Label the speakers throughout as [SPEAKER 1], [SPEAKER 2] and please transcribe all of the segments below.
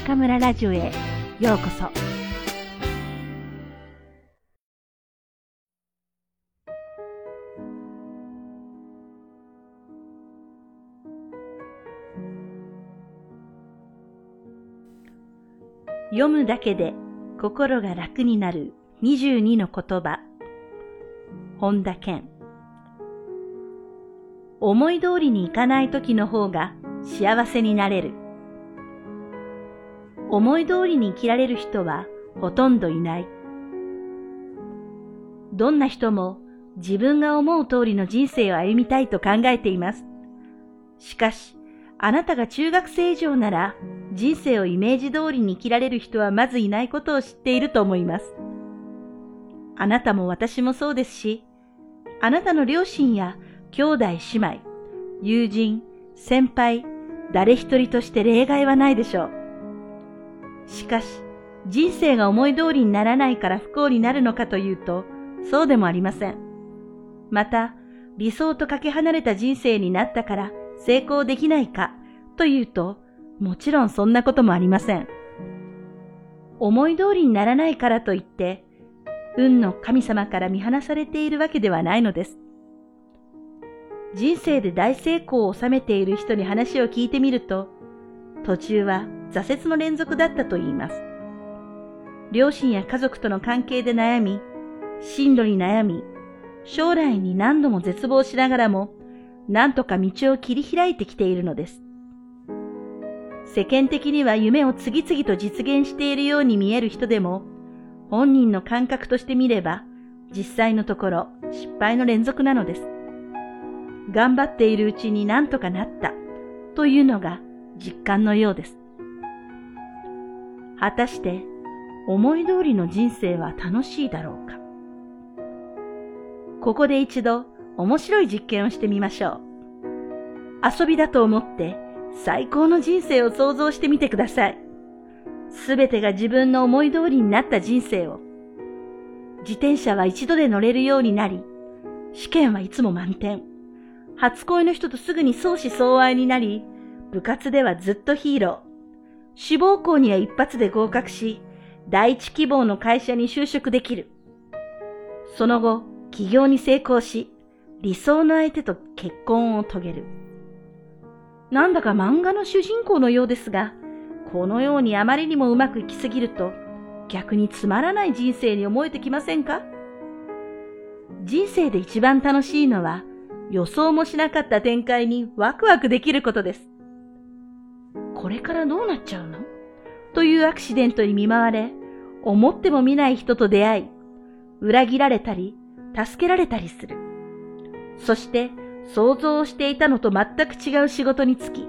[SPEAKER 1] 中村ラジオへようこそ。読むだけで心が楽になる22の言葉。本田健。思い通りにいかない時の方が幸せになれる。思い通りに生きられる人はほとんどいない。どんな人も自分が思う通りの人生を歩みたいと考えています。しかし、あなたが中学生以上なら人生をイメージ通りに生きられる人はまずいないことを知っていると思います。あなたも私もそうですし、あなたの両親や兄弟姉妹、友人、先輩、誰一人として例外はないでしょう。しかし、人生が思い通りにならないから不幸になるのかというと、そうでもありません。また、理想とかけ離れた人生になったから成功できないかというと、もちろんそんなこともありません。思い通りにならないからといって、運の神様から見放されているわけではないのです。人生で大成功を収めている人に話を聞いてみると、途中は挫折の連続だったと言います。両親や家族との関係で悩み、進路に悩み、将来に何度も絶望しながらも、何とか道を切り開いてきているのです。世間的には夢を次々と実現しているように見える人でも、本人の感覚として見れば、実際のところ失敗の連続なのです。頑張っているうちに何とかなったというのが実感のようです。果たして思い通りの人生は楽しいだろうか？ここで一度面白い実験をしてみましょう。遊びだと思って最高の人生を想像してみてください。すべてが自分の思い通りになった人生を。自転車は一度で乗れるようになり、試験はいつも満点。初恋の人とすぐに相思相愛になり、部活ではずっとヒーロー。志望校には一発で合格し、第一希望の会社に就職できる。その後、起業に成功し、理想の相手と結婚を遂げる。なんだか漫画の主人公のようですが、このようにあまりにもうまくいきすぎると、逆につまらない人生に思えてきませんか？人生で一番楽しいのは、予想もしなかった展開にワクワクできることです。これからどうなっちゃうの？というアクシデントに見舞われ、思っても見ない人と出会い、裏切られたり、助けられたりする。そして、想像していたのと全く違う仕事に就き、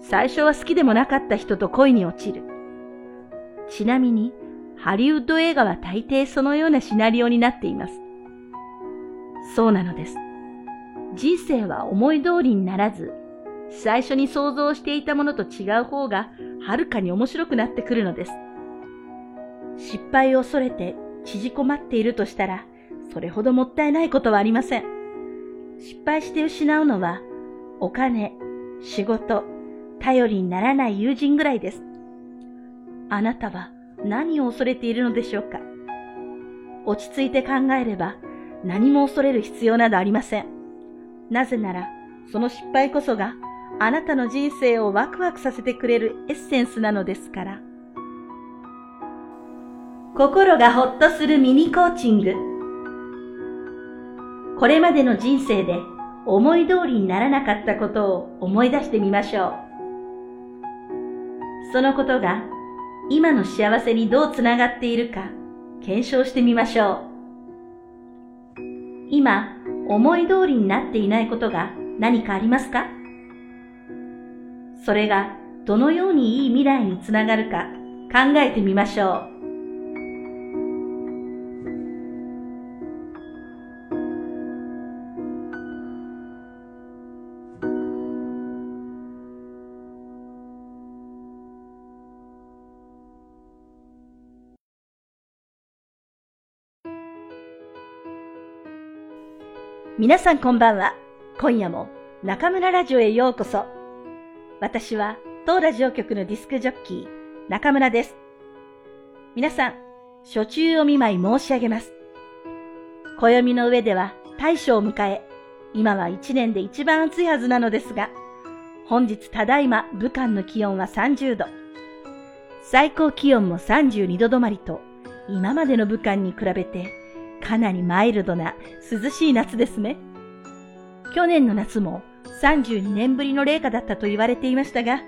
[SPEAKER 1] 最初は好きでもなかった人と恋に落ちる。ちなみに、ハリウッド映画は大抵そのようなシナリオになっています。そうなのです。人生は思い通りにならず、最初に想像していたものと違う方がはるかに面白くなってくるのです。失敗を恐れて縮こまっているとしたら、それほどもったいないことはありません。失敗して失うのは、お金、仕事、頼りにならない友人ぐらいです。あなたは何を恐れているのでしょうか落ち着いて考えれば何も恐れる必要などありません。なぜなら、その失敗こそがあなたの人生をワクワクさせてくれるエッセンスなのですから。心がほっとするミニコーチング。これまでの人生で思い通りにならなかったことを思い出してみましょう。そのことが今の幸せにどうつながっているか検証してみましょう。今、思い通りになっていないことが何かありますか？それがどのようにいい未来につながるか考えてみましょう。皆さんこんばんは。今夜も中村ラジオへようこそ。私は当ラジオ局のディスクジョッキー、中村です。皆さん、初中お見舞い申し上げます。暦の上では大暑を迎え、今は一年で一番暑いはずなのですが、本日ただいま武漢の気温は30度。最高気温も32度止まりと、今までの武漢に比べてかなりマイルドな涼しい夏ですね。去年の夏も32年ぶりの冷夏だったと言われていましたが、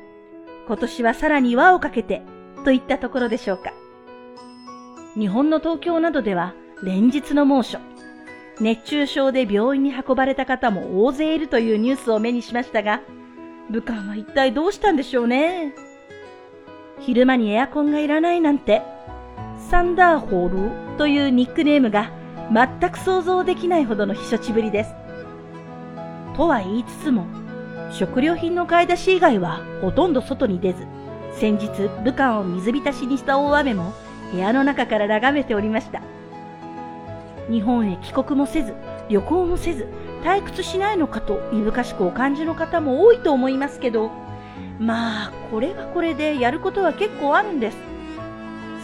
[SPEAKER 1] 今年はさらに輪をかけてといったところでしょうか。日本の東京などでは連日の猛暑、熱中症で病院に運ばれた方も大勢いるというニュースを目にしましたが、武漢は一体どうしたんでしょうね。昼間にエアコンがいらないなんて、サンダーホールというニックネームが全く想像できないほどの避暑地ぶりです。とは言いつつも、食料品の買い出し以外はほとんど外に出ず、先日武漢を水浸しにした大雨も部屋の中から眺めておりました。日本へ帰国もせず、旅行もせず、退屈しないのかといぶかしくお感じの方も多いと思いますけど、まあ、これはこれでやることは結構あるんです。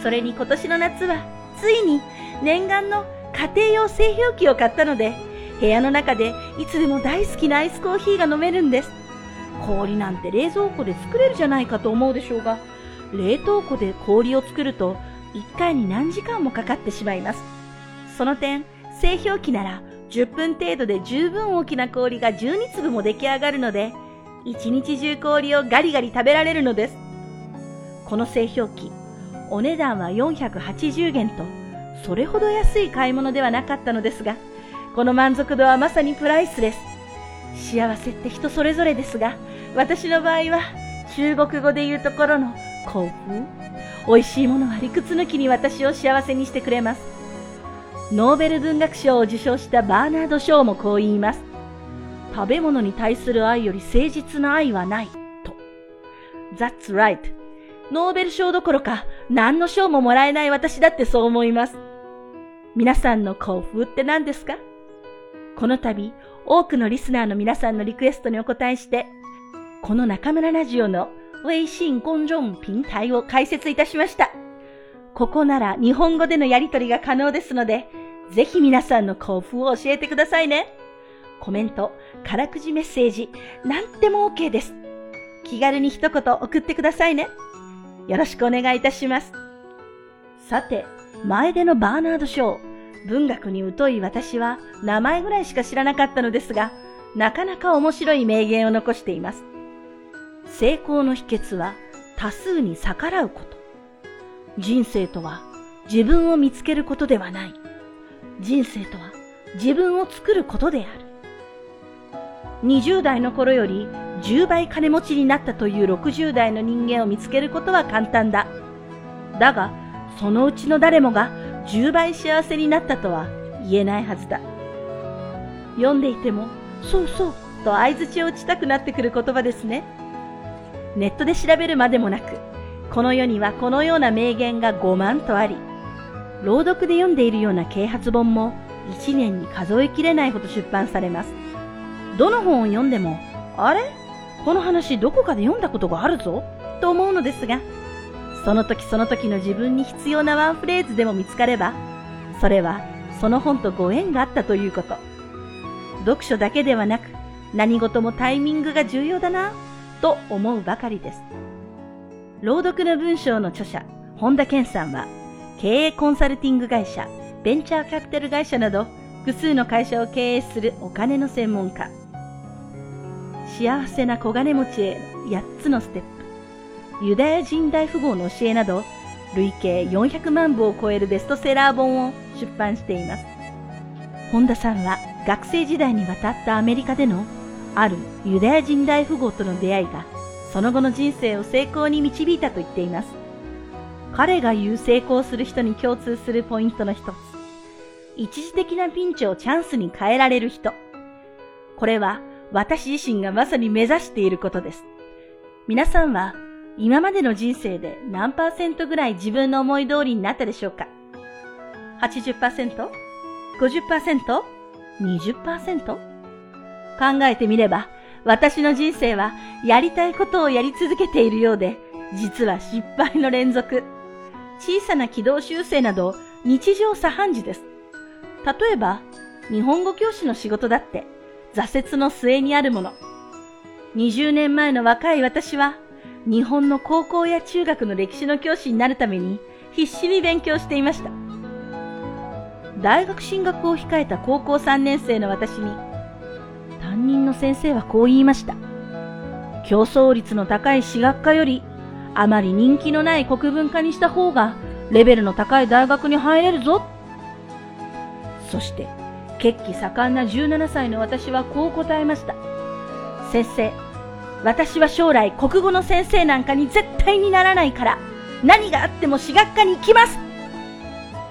[SPEAKER 1] それに今年の夏は、ついに念願の家庭用製氷機を買ったので、部屋の中でいつでも大好きなアイスコーヒーが飲めるんです。氷なんて冷蔵庫で作れるじゃないかと思うでしょうが、冷凍庫で氷を作ると1回に何時間もかかってしまいます。その点、製氷機なら10分程度で十分大きな氷が12粒も出来上がるので、一日中氷をガリガリ食べられるのです。この製氷機、お値段は480元と、それほど安い買い物ではなかったのですが、この満足度はまさにプライスです。幸せって人それぞれですが、私の場合は中国語で言うところの幸福。美味しいものは理屈抜きに私を幸せにしてくれます。ノーベル文学賞を受賞したバーナード・ショーもこう言います。食べ物に対する愛より誠実な愛はない、と。That's right. ノーベル賞どころか何の賞ももらえない私だってそう思います。皆さんの幸福って何ですか？この度、多くのリスナーの皆さんのリクエストにお答えして、この中村ラジオの微信公众平台を開設いたしました。ここなら日本語でのやりとりが可能ですので、ぜひ皆さんの幸福を教えてくださいね。コメント、からくじメッセージ、なんでも OK です。気軽に一言送ってくださいね。よろしくお願いいたします。さて、前でのバーナード・ショー。文学に疎い私は名前ぐらいしか知らなかったのですが、なかなか面白い名言を残しています。成功の秘訣は多数に逆らうこと。人生とは自分を見つけることではない。人生とは自分を作ることである。20代の頃より10倍金持ちになったという60代の人間を見つけることは簡単だ。だが、そのうちの誰もが10倍幸せになったとは言えないはずだ。読んでいても、そうそうと相づちを打ちたくなってくる言葉ですね。ネットで調べるまでもなく、この世にはこのような名言が5万とあり、朗読で読んでいるような啓発本も1年に数えきれないほど出版されます。どの本を読んでも、あれ？この話どこかで読んだことがあるぞ？と思うのですが、その時その時の自分に必要なワンフレーズでも見つかれば、それはその本とご縁があったということ。読書だけではなく、何事もタイミングが重要だな、と思うばかりです。朗読の文章の著者、本田健さんは、経営コンサルティング会社、ベンチャーキャピタル会社など、複数の会社を経営するお金の専門家。幸せな小金持ちへ8つのステップ。ユダヤ人大富豪の教えなど、累計400万部を超えるベストセラー本を出版しています。本田さんは学生時代に渡ったアメリカでのあるユダヤ人大富豪との出会いが、その後の人生を成功に導いたと言っています。彼が言う成功する人に共通するポイントの一つ。一時的なピンチをチャンスに変えられる人。これは私自身がまさに目指していることです。皆さんは今までの人生で何パーセントぐらい自分の思い通りになったでしょうか ?80%?50%?20%? 考えてみれば、私の人生はやりたいことをやり続けているようで、実は失敗の連続。小さな軌道修正など日常茶飯事です。例えば、日本語教師の仕事だって挫折の末にあるもの。20年前の若い私は、日本の高校や中学の歴史の教師になるために必死に勉強していました。大学進学を控えた高校3年生の私に、担任の先生はこう言いました。競争率の高い私学科より、あまり人気のない国文科にした方が、レベルの高い大学に入れるぞ。そして、血気盛んな17歳の私はこう答えました。先生、私は将来国語の先生なんかに絶対にならないから、何があっても私学科に行きます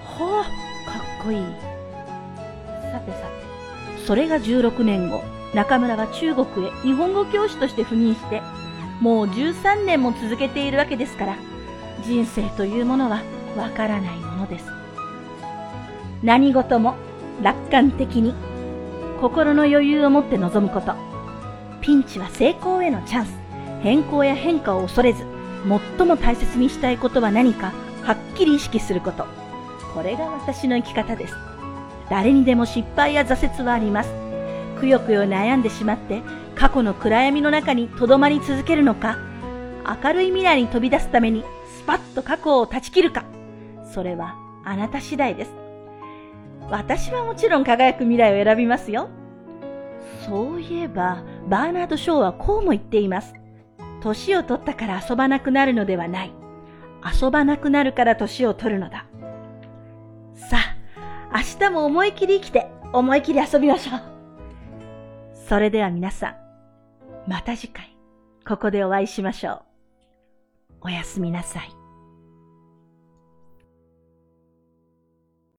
[SPEAKER 1] ほう、かっこいい。さてさて、それが16年後、中村は中国へ日本語教師として赴任して、もう13年も続けているわけですから、人生というものはわからないものです。何事も楽観的に、心の余裕を持って臨むこと。ピンチは成功へのチャンス。変更や変化を恐れず、最も大切にしたいことは何か、はっきり意識すること。これが私の生き方です。誰にでも失敗や挫折はあります。くよくよ悩んでしまって、過去の暗闇の中に留まり続けるのか、明るい未来に飛び出すためにスパッと過去を断ち切るか、それはあなた次第です。私はもちろん輝く未来を選びますよ。そういえば、バーナード・ショーはこうも言っています。年を取ったから遊ばなくなるのではない。遊ばなくなるから年を取るのだ。さあ、明日も思い切り生きて、思い切り遊びましょう。それでは皆さん、また次回、ここでお会いしましょう。おやすみなさい。